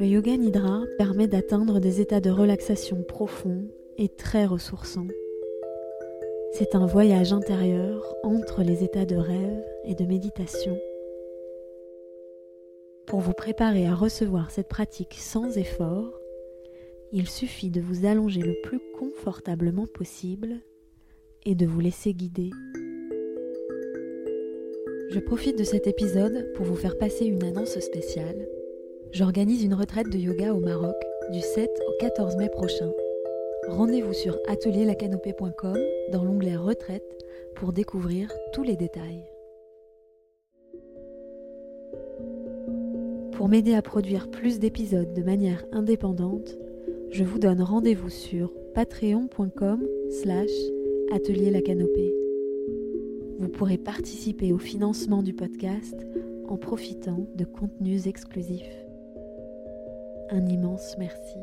Le yoga nidra permet d'atteindre des états de relaxation profonds et très ressourçants. C'est un voyage intérieur entre les états de rêve et de méditation. Pour vous préparer à recevoir cette pratique sans effort, il suffit de vous allonger le plus confortablement possible et de vous laisser guider. Je profite de cet épisode pour vous faire passer une annonce spéciale. J'organise une retraite de yoga au Maroc du 7 au 14 mai prochain. Rendez-vous sur atelierlacanopée.com dans l'onglet Retraite pour découvrir tous les détails. Pour m'aider à produire plus d'épisodes de manière indépendante, je vous donne rendez-vous sur patreon.com slash atelierlacanopée. Vous pourrez participer au financement du podcast en profitant de contenus exclusifs. Un immense merci.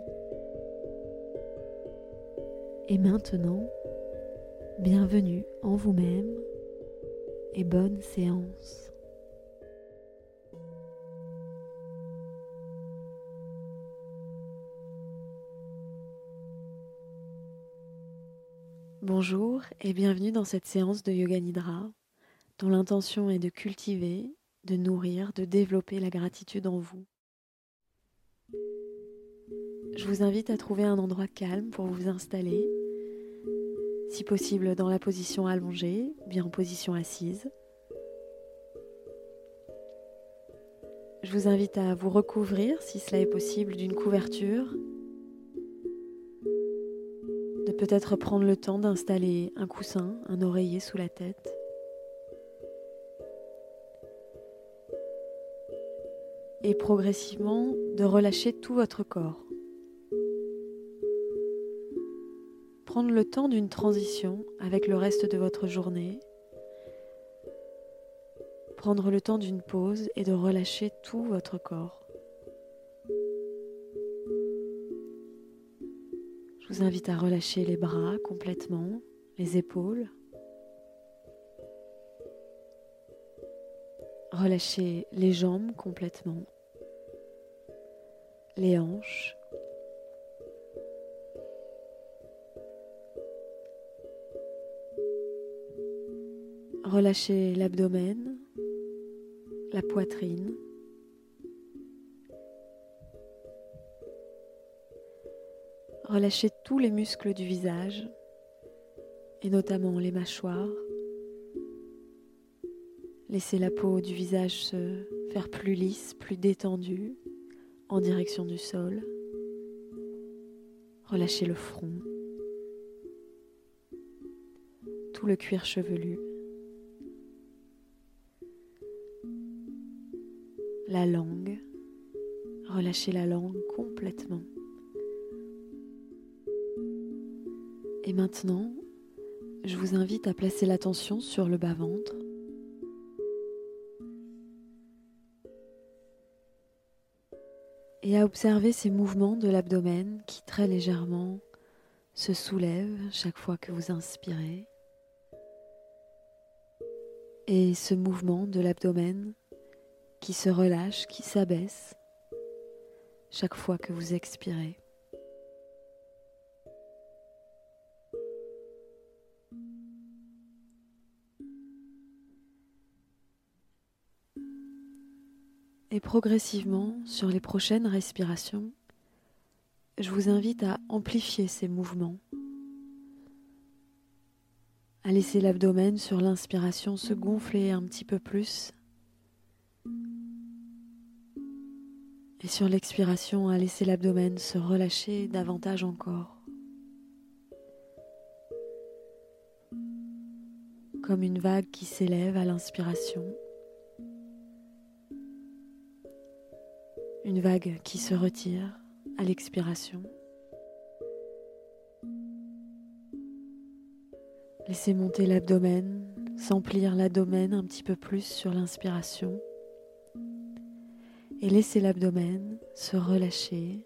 Et maintenant, bienvenue en vous-même et bonne séance. Bonjour et bienvenue dans cette séance de Yoga Nidra dont l'intention est de cultiver, de nourrir, de développer la gratitude en vous. Je vous invite à trouver un endroit calme pour vous installer, si possible dans la position allongée, bien en position assise. Je vous invite à vous recouvrir, si cela est possible, d'une couverture peut-être prendre le temps d'installer un coussin, un oreiller sous la tête. Et progressivement de relâcher tout votre corps. Prendre le temps d'une transition avec le reste de votre journée. Prendre le temps d'une pause et de relâcher tout votre corps. Je vous invite à relâcher les bras complètement, les épaules. Relâchez les jambes complètement, les hanches. Relâchez l'abdomen, la poitrine. Relâchez tous les muscles du visage et notamment les mâchoires. Laissez la peau du visage se faire plus lisse, plus détendue en direction du sol. Relâchez le front, tout le cuir chevelu, la langue. Relâchez la langue complètement. Et maintenant, je vous invite à placer l'attention sur le bas-ventre. Et à observer ces mouvements de l'abdomen qui très légèrement se soulèvent chaque fois que vous inspirez. Et ce mouvement de l'abdomen qui se relâche, qui s'abaisse chaque fois que vous expirez. Et progressivement, sur les prochaines respirations, je vous invite à amplifier ces mouvements, à laisser l'abdomen sur l'inspiration se gonfler un petit peu plus, et sur l'expiration, à laisser l'abdomen se relâcher davantage encore. Comme une vague qui s'élève à l'inspiration une vague qui se retire à l'expiration. Laissez monter l'abdomen, s'emplir l'abdomen un petit peu plus sur l'inspiration. Et laissez l'abdomen se relâcher,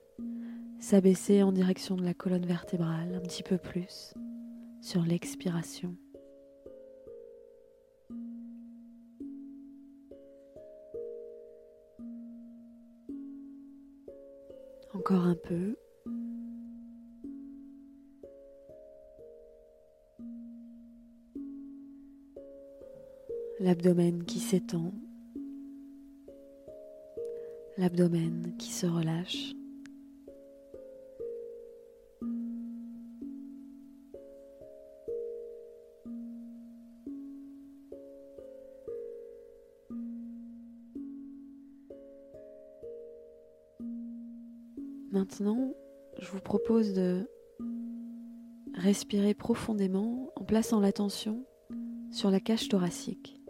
s'abaisser en direction de la colonne vertébrale un petit peu plus sur l'expiration. Encore un peu. L'abdomen qui s'étend. L'abdomen qui se relâche. Maintenant, je vous propose de respirer profondément en plaçant l'attention sur la cage thoracique.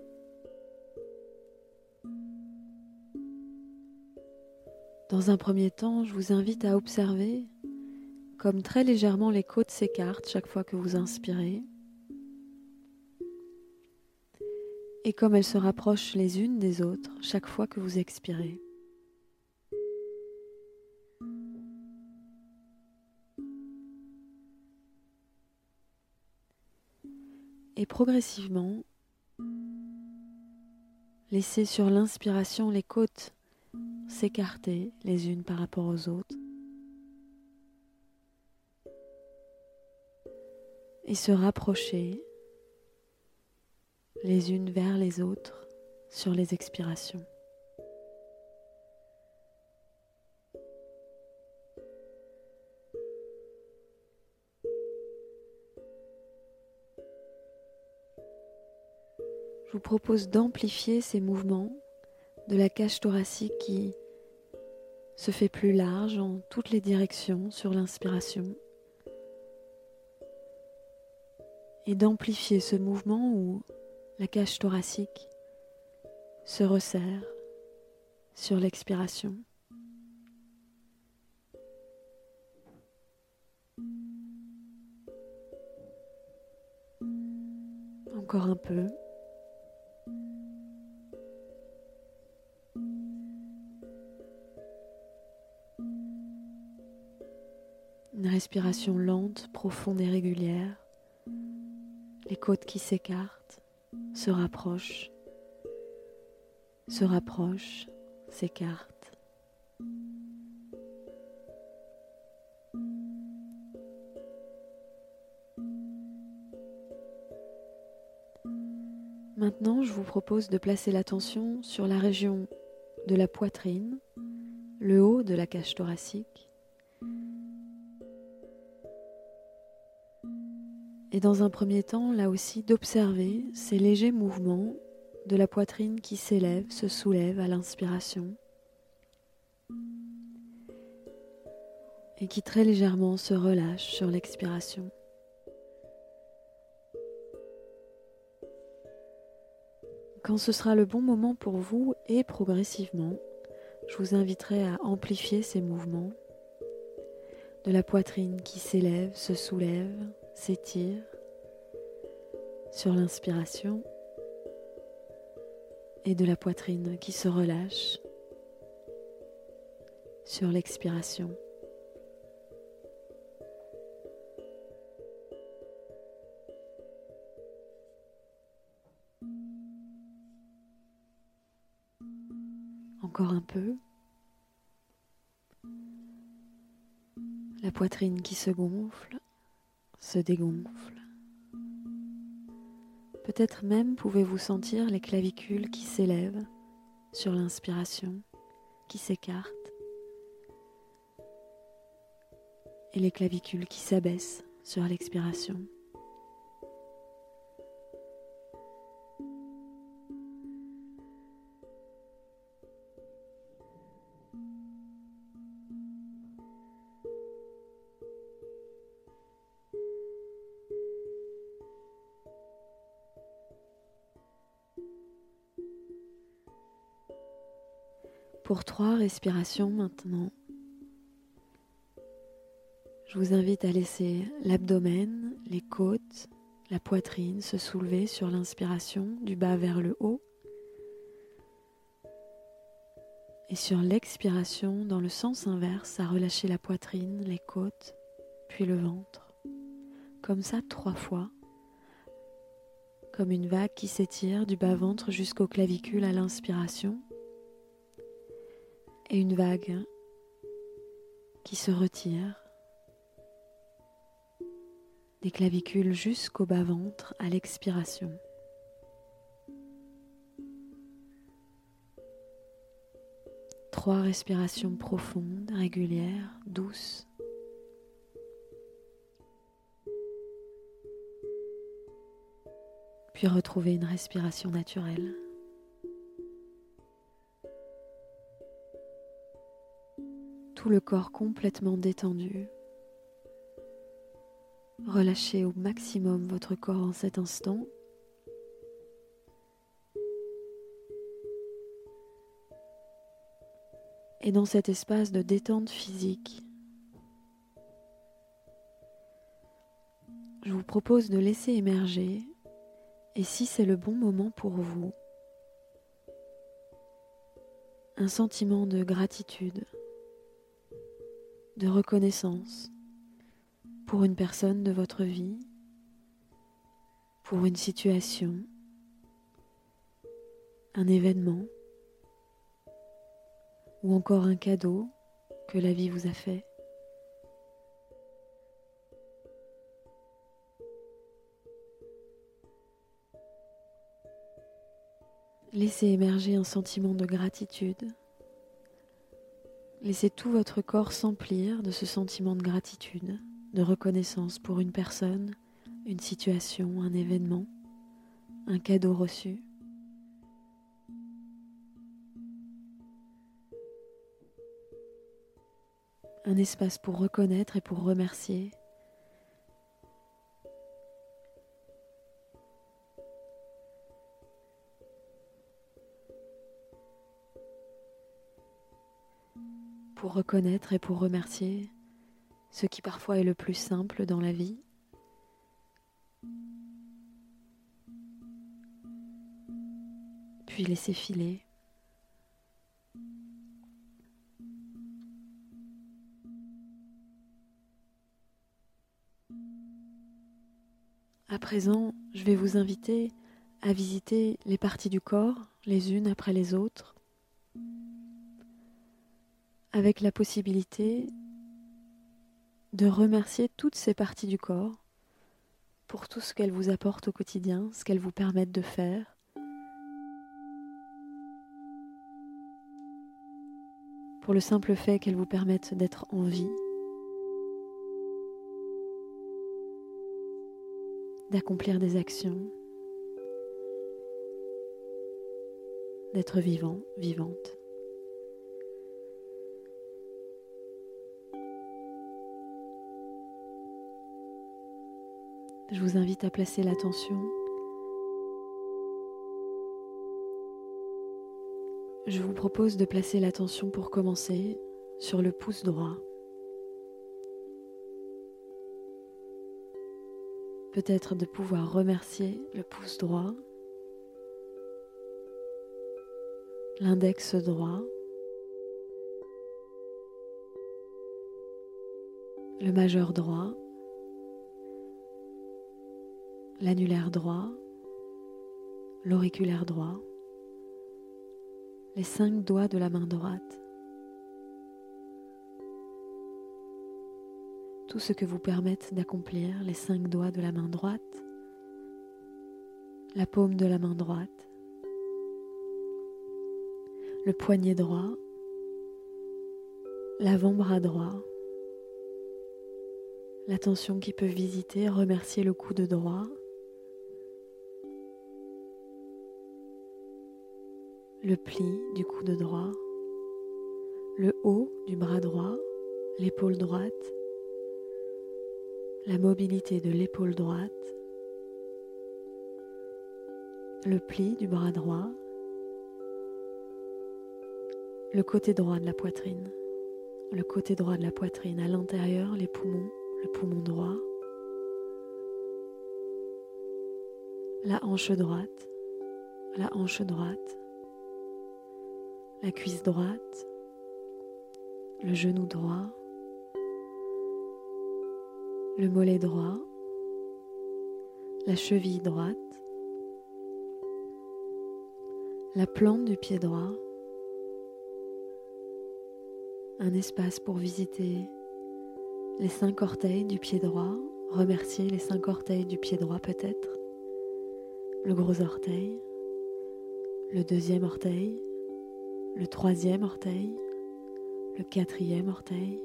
Dans un premier temps, je vous invite à observer comme très légèrement les côtes s'écartent chaque fois que vous inspirez et comme elles se rapprochent les unes des autres chaque fois que vous expirez. et progressivement laissez sur l'inspiration les côtes s'écarter les unes par rapport aux autres et se rapprocher les unes vers les autres sur les expirations. je vous propose d'amplifier ces mouvements de la cage thoracique qui se fait plus large en toutes les directions sur l'inspiration et d'amplifier ce mouvement où la cage thoracique se resserre sur l'expiration. Encore un peu. Une respiration lente, profonde et régulière. Les côtes qui s'écartent, se rapprochent, se rapprochent, s'écartent. Maintenant, je vous propose de placer l'attention sur la région de la poitrine, le haut de la cage thoracique, Et dans un premier temps, là aussi, d'observer ces légers mouvements de la poitrine qui s'élève, se soulève à l'inspiration. Et qui très légèrement se relâche sur l'expiration. Quand ce sera le bon moment pour vous et progressivement, je vous inviterai à amplifier ces mouvements. De la poitrine qui s'élève, se soulève, s'étire sur l'inspiration et de la poitrine qui se relâche sur l'expiration. Encore un peu. La poitrine qui se gonfle se dégonfle. Peut-être même pouvez-vous sentir les clavicules qui s'élèvent sur l'inspiration, qui s'écartent, et les clavicules qui s'abaissent sur l'expiration. Pour trois respirations maintenant, je vous invite à laisser l'abdomen, les côtes, la poitrine se soulever sur l'inspiration du bas vers le haut et sur l'expiration dans le sens inverse à relâcher la poitrine, les côtes, puis le ventre. Comme ça trois fois, comme une vague qui s'étire du bas-ventre jusqu'aux clavicules à l'inspiration et une vague qui se retire des clavicules jusqu'au bas-ventre à l'expiration. Trois respirations profondes, régulières, douces. Puis retrouver une respiration naturelle. Le corps complètement détendu. Relâchez au maximum votre corps en cet instant. Et dans cet espace de détente physique, je vous propose de laisser émerger, et si c'est le bon moment pour vous, un sentiment de gratitude, de reconnaissance pour une personne de votre vie, pour une situation, un événement ou encore un cadeau que la vie vous a fait. Laissez émerger un sentiment de gratitude. Laissez tout votre corps s'emplir de ce sentiment de gratitude de reconnaissance pour une personne, une situation, un événement, un cadeau reçu. Un espace pour reconnaître et pour remercier. Reconnaître et pour remercier ce qui parfois est le plus simple dans la vie. Puis laisser filer. À présent, je vais vous inviter à visiter les parties du corps, les unes après les autres, avec la possibilité de remercier toutes ces parties du corps pour tout ce qu'elles vous apportent au quotidien, ce qu'elles vous permettent de faire. Pour le simple fait qu'elles vous permettent d'être en vie, d'accomplir des actions, d'être vivant, vivante. Je vous invite à placer l'attention. Je vous propose de placer l'attention pour commencer sur le pouce droit. Peut-être de pouvoir remercier le pouce droit, l'index droit, le majeur droit, l'annulaire droit, l'auriculaire droit, les cinq doigts de la main droite, tout ce que vous permettent d'accomplir les cinq doigts de la main droite, la paume de la main droite, le poignet droit, l'avant-bras droit, l'attention qui peut visiter, remercier le coude droit, le pli du coude droit, le haut du bras droit, l'épaule droite, la mobilité de l'épaule droite, le pli du bras droit, le côté droit de la poitrine, le côté droit de la poitrine à l'intérieur, les poumons, le poumon droit, la hanche droite, la hanche droite, la cuisse droite, le genou droit, le mollet droit, la cheville droite, la plante du pied droit, un espace pour visiter les cinq orteils du pied droit, remercier les cinq orteils du pied droit peut-être, le gros orteil, le deuxième orteil, le troisième orteil, le quatrième orteil,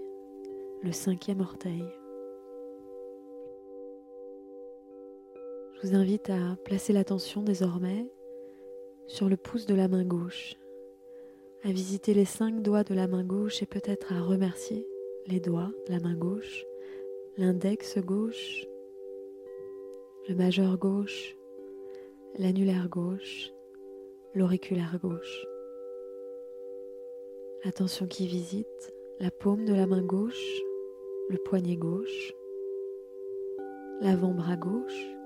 le cinquième orteil. Je vous invite à placer l'attention désormais sur le pouce de la main gauche, à visiter les cinq doigts de la main gauche et peut-être à remercier les doigts de la main gauche, l'index gauche, le majeur gauche, l'annulaire gauche, l'auriculaire gauche. L'attention qui visite. La paume de la main gauche, le poignet gauche, l'avant-bras gauche,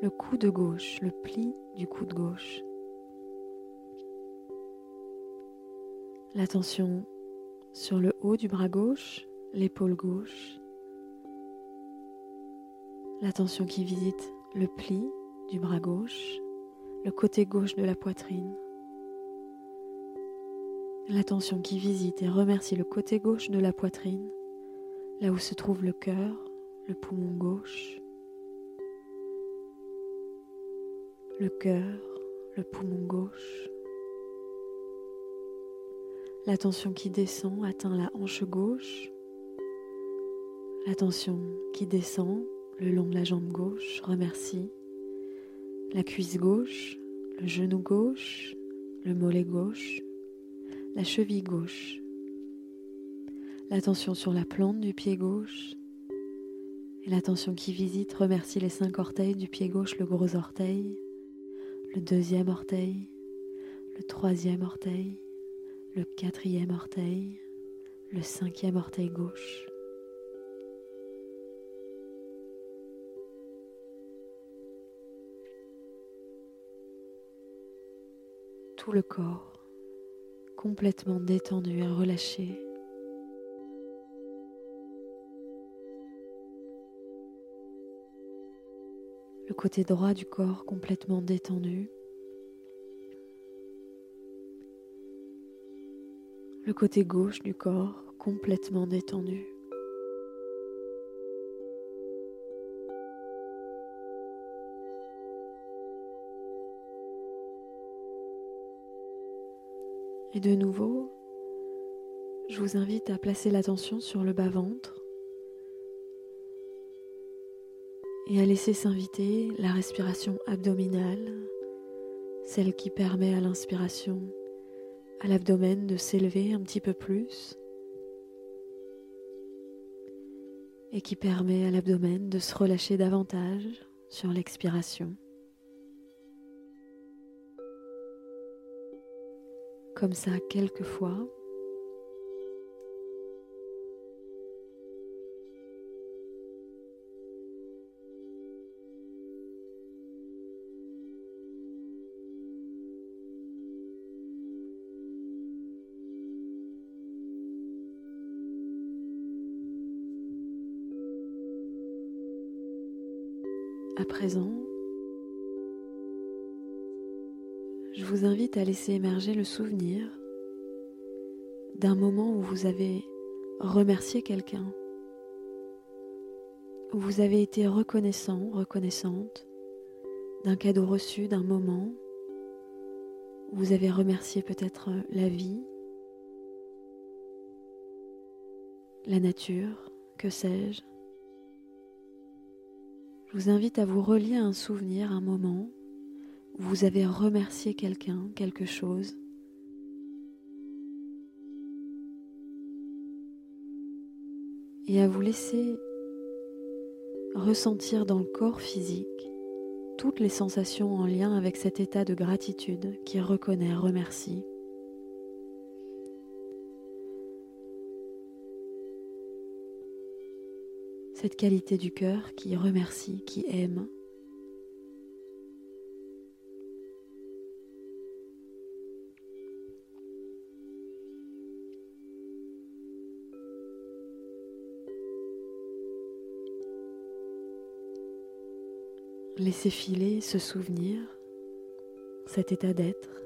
le coude gauche, le pli du coude gauche. L'attention sur le haut du bras gauche, l'épaule gauche. L'attention qui visite le pli du bras gauche, le côté gauche de la poitrine. L'attention qui visite et remercie le côté gauche de la poitrine, là où se trouve le cœur, le poumon gauche. Le cœur, le poumon gauche. L'attention qui descend atteint la hanche gauche. L'attention qui descend le long de la jambe gauche remercie la cuisse gauche, le genou gauche, le mollet gauche, la cheville gauche. L'attention sur la plante du pied gauche. Et l'attention qui visite remercie les cinq orteils du pied gauche, le gros orteil, le deuxième orteil, le troisième orteil, le quatrième orteil, le cinquième orteil gauche. Tout le corps complètement détendu et relâché. Le côté droit du corps complètement détendu. le côté gauche du corps complètement détendu. Et de nouveau, je vous invite à placer l'attention sur le bas-ventre et à laisser s'inviter la respiration abdominale, celle qui permet à l'inspiration à l'abdomen de s'élever un petit peu plus et qui permet à l'abdomen de se relâcher davantage sur l'expiration. Comme ça, quelquefois. À présent, je vous invite à laisser émerger le souvenir d'un moment où vous avez remercié quelqu'un, où vous avez été reconnaissant, reconnaissante d'un cadeau reçu, d'un moment où vous avez remercié peut-être la vie, la nature, que sais-je. Je vous invite à vous relier à un souvenir, un moment vous avez remercié quelqu'un, quelque chose. Et à vous laisser ressentir dans le corps physique toutes les sensations en lien avec cet état de gratitude qui reconnaît, remercie. cette qualité du cœur qui remercie, qui aime. Laissez filer ce souvenir, cet état d'être.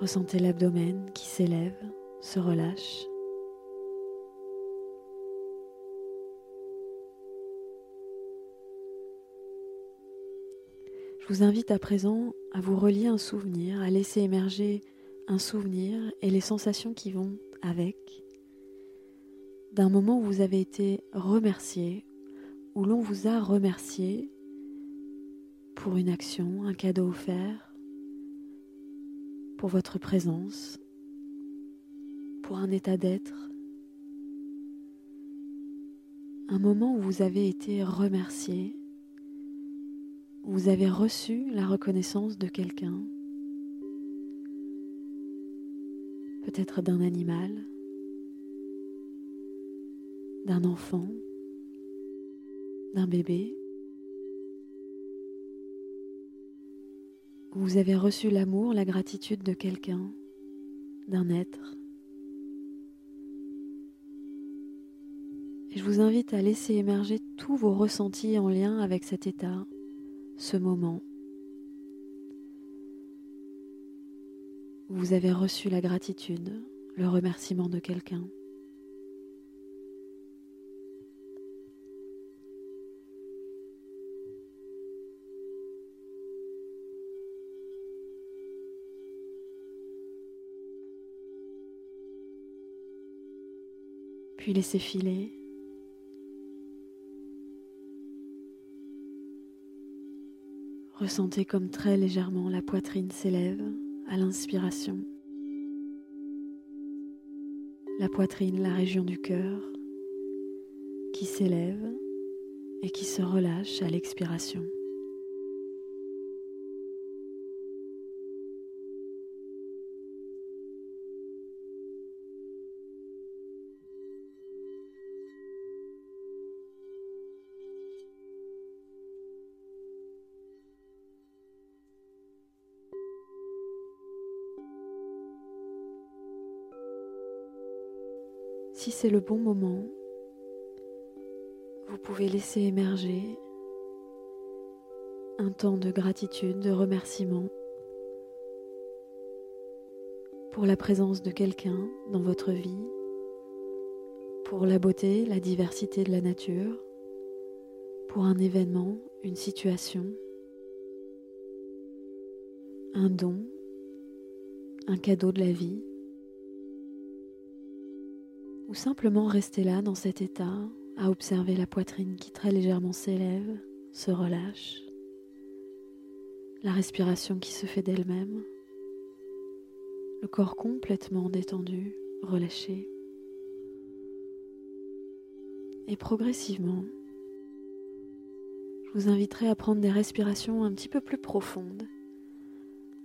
Ressentez l'abdomen qui s'élève, se relâche. Je vous invite à présent à vous relier un souvenir, à laisser émerger un souvenir et les sensations qui vont avec, d'un moment où vous avez été remercié, où l'on vous a remercié pour une action, un cadeau offert, pour votre présence, pour un état d'être, un moment où vous avez été remercié vous avez reçu la reconnaissance de quelqu'un, peut-être d'un animal, d'un enfant, d'un bébé. Vous avez reçu l'amour, la gratitude de quelqu'un, d'un être. Et je vous invite à laisser émerger tous vos ressentis en lien avec cet état ce moment vous avez reçu la gratitude, le remerciement de quelqu'un. Puis laissez filer Ressentez comme très légèrement la poitrine s'élève à l'inspiration. La poitrine, la région du cœur, qui s'élève et qui se relâche à l'expiration. Si c'est le bon moment, vous pouvez laisser émerger un temps de gratitude, de remerciement pour la présence de quelqu'un dans votre vie, pour la beauté, la diversité de la nature, pour un événement, une situation, un don, un cadeau de la vie ou simplement rester là dans cet état à observer la poitrine qui très légèrement s'élève, se relâche, la respiration qui se fait d'elle-même, le corps complètement détendu, relâché. Et progressivement, je vous inviterai à prendre des respirations un petit peu plus profondes,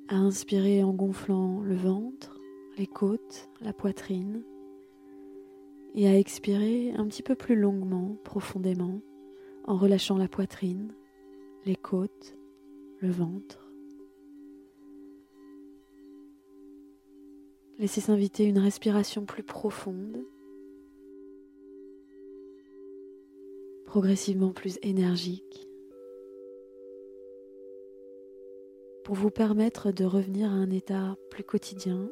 à inspirer en gonflant le ventre, les côtes, la poitrine, et à expirer un petit peu plus longuement, profondément, en relâchant la poitrine, les côtes, le ventre. Laissez s'inviter une respiration plus profonde, progressivement plus énergique, pour vous permettre de revenir à un état plus quotidien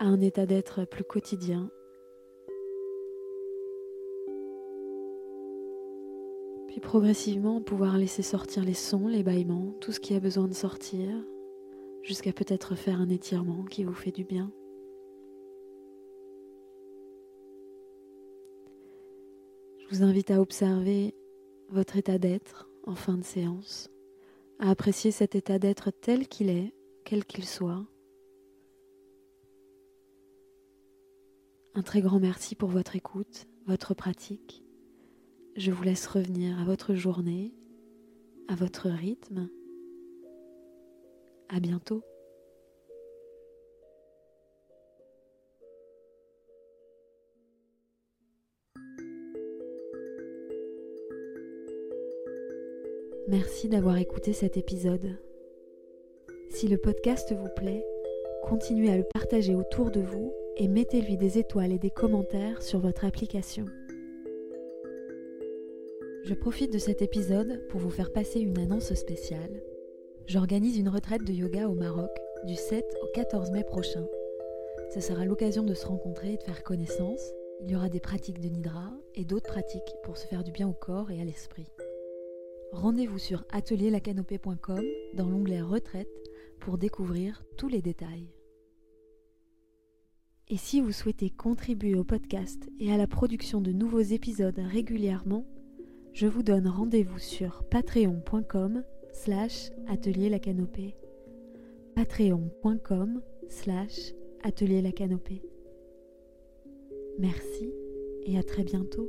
à un état d'être plus quotidien. Puis progressivement pouvoir laisser sortir les sons, les bâillements, tout ce qui a besoin de sortir, jusqu'à peut-être faire un étirement qui vous fait du bien. Je vous invite à observer votre état d'être en fin de séance, à apprécier cet état d'être tel qu'il est, quel qu'il soit, Un très grand merci pour votre écoute, votre pratique. Je vous laisse revenir à votre journée, à votre rythme. À bientôt. Merci d'avoir écouté cet épisode. Si le podcast vous plaît, continuez à le partager autour de vous et mettez-lui des étoiles et des commentaires sur votre application. Je profite de cet épisode pour vous faire passer une annonce spéciale. J'organise une retraite de yoga au Maroc du 7 au 14 mai prochain. Ce sera l'occasion de se rencontrer et de faire connaissance. Il y aura des pratiques de Nidra et d'autres pratiques pour se faire du bien au corps et à l'esprit. Rendez-vous sur atelierlacanopée.com dans l'onglet Retraite pour découvrir tous les détails. Et si vous souhaitez contribuer au podcast et à la production de nouveaux épisodes régulièrement, je vous donne rendez-vous sur patreon.com slash atelier la canopée. patreon.com slash atelier la canopée. Merci et à très bientôt.